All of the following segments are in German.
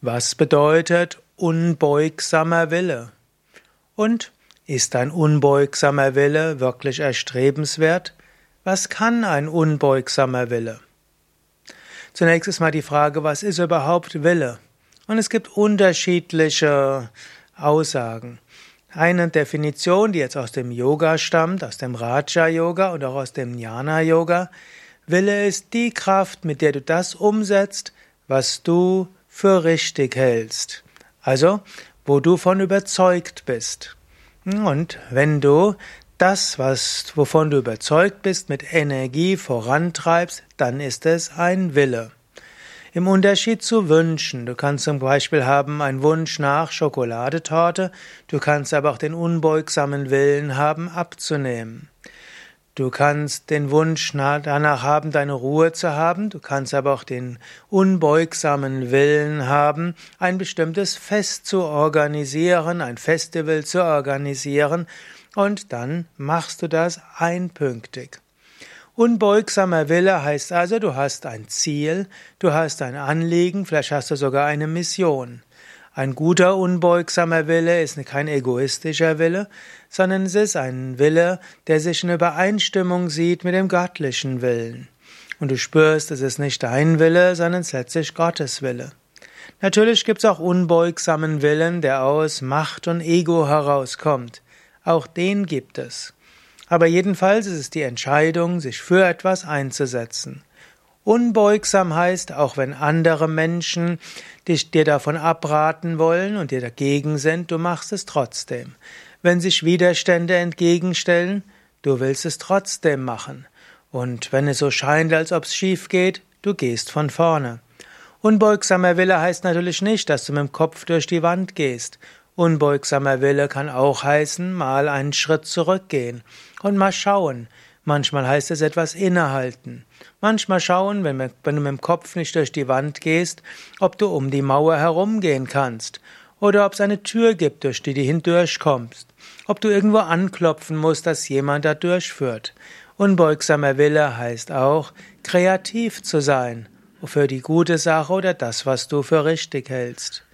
Was bedeutet unbeugsamer Wille? Und ist ein unbeugsamer Wille wirklich erstrebenswert? Was kann ein unbeugsamer Wille? Zunächst ist mal die Frage, was ist überhaupt Wille? Und es gibt unterschiedliche Aussagen. Eine Definition, die jetzt aus dem Yoga stammt, aus dem Raja Yoga und auch aus dem Jnana Yoga. Wille ist die Kraft, mit der du das umsetzt, was du für richtig hältst. Also, wo du von überzeugt bist. Und wenn du das, was, wovon du überzeugt bist, mit Energie vorantreibst, dann ist es ein Wille. Im Unterschied zu Wünschen. Du kannst zum Beispiel haben einen Wunsch nach Schokoladetorte, du kannst aber auch den unbeugsamen Willen haben, abzunehmen. Du kannst den Wunsch danach haben, deine Ruhe zu haben, du kannst aber auch den unbeugsamen Willen haben, ein bestimmtes Fest zu organisieren, ein Festival zu organisieren, und dann machst du das einpünktig. Unbeugsamer Wille heißt also, du hast ein Ziel, du hast ein Anliegen, vielleicht hast du sogar eine Mission. Ein guter, unbeugsamer Wille ist kein egoistischer Wille, sondern es ist ein Wille, der sich in Übereinstimmung sieht mit dem göttlichen Willen. Und du spürst, es ist nicht dein Wille, sondern letztlich Gottes Wille. Natürlich gibt es auch unbeugsamen Willen, der aus Macht und Ego herauskommt. Auch den gibt es. Aber jedenfalls ist es die Entscheidung, sich für etwas einzusetzen. Unbeugsam heißt, auch wenn andere Menschen dich, dir davon abraten wollen und dir dagegen sind, du machst es trotzdem. Wenn sich Widerstände entgegenstellen, du willst es trotzdem machen. Und wenn es so scheint, als ob es schief geht, du gehst von vorne. Unbeugsamer Wille heißt natürlich nicht, dass du mit dem Kopf durch die Wand gehst. Unbeugsamer Wille kann auch heißen, mal einen Schritt zurückgehen und mal schauen, Manchmal heißt es etwas innehalten. Manchmal schauen, wenn, wenn du mit dem Kopf nicht durch die Wand gehst, ob du um die Mauer herumgehen kannst oder ob es eine Tür gibt, durch die du hindurchkommst, ob du irgendwo anklopfen musst, dass jemand da durchführt. Unbeugsamer Wille heißt auch, kreativ zu sein für die gute Sache oder das, was du für richtig hältst.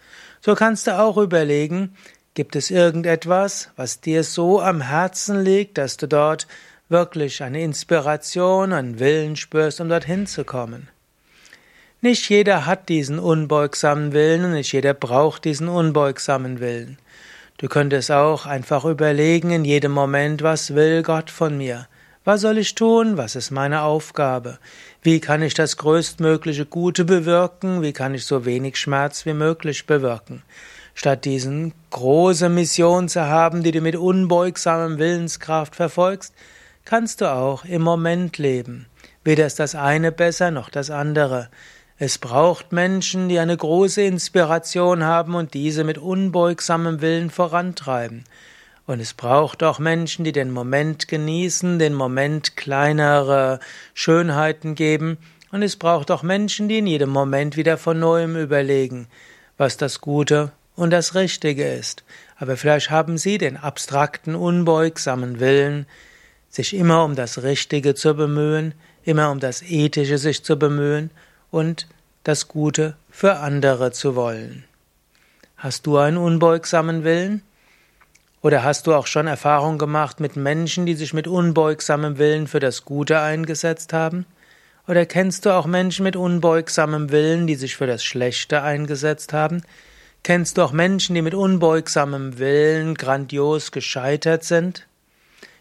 So kannst du auch überlegen, gibt es irgendetwas, was dir so am Herzen liegt, dass du dort wirklich eine Inspiration, einen Willen spürst, um dorthin zu kommen. Nicht jeder hat diesen unbeugsamen Willen und nicht jeder braucht diesen unbeugsamen Willen. Du könntest auch einfach überlegen in jedem Moment, was will Gott von mir? Was soll ich tun? Was ist meine Aufgabe? Wie kann ich das größtmögliche Gute bewirken? Wie kann ich so wenig Schmerz wie möglich bewirken? Statt diesen große Mission zu haben, die du mit unbeugsamem Willenskraft verfolgst, kannst du auch im Moment leben. Weder ist das eine besser noch das andere. Es braucht Menschen, die eine große Inspiration haben und diese mit unbeugsamem Willen vorantreiben. Und es braucht auch Menschen, die den Moment genießen, den Moment kleinere Schönheiten geben. Und es braucht auch Menschen, die in jedem Moment wieder von neuem überlegen, was das Gute und das Richtige ist. Aber vielleicht haben sie den abstrakten, unbeugsamen Willen, sich immer um das Richtige zu bemühen, immer um das Ethische sich zu bemühen und das Gute für andere zu wollen. Hast du einen unbeugsamen Willen? Oder hast du auch schon Erfahrung gemacht mit Menschen, die sich mit unbeugsamem Willen für das Gute eingesetzt haben? Oder kennst du auch Menschen mit unbeugsamem Willen, die sich für das Schlechte eingesetzt haben? Kennst du auch Menschen, die mit unbeugsamem Willen grandios gescheitert sind?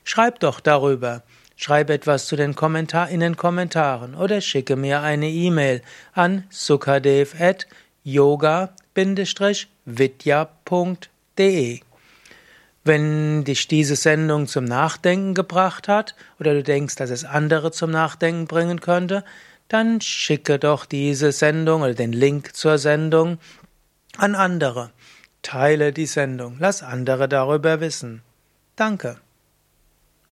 Schreib doch darüber. Schreib etwas zu den Kommentar in den Kommentaren oder schicke mir eine E-Mail an sukadev@yoga-vidya.de. Wenn dich diese Sendung zum Nachdenken gebracht hat oder du denkst, dass es andere zum Nachdenken bringen könnte, dann schicke doch diese Sendung oder den Link zur Sendung an andere. Teile die Sendung, lass andere darüber wissen. Danke.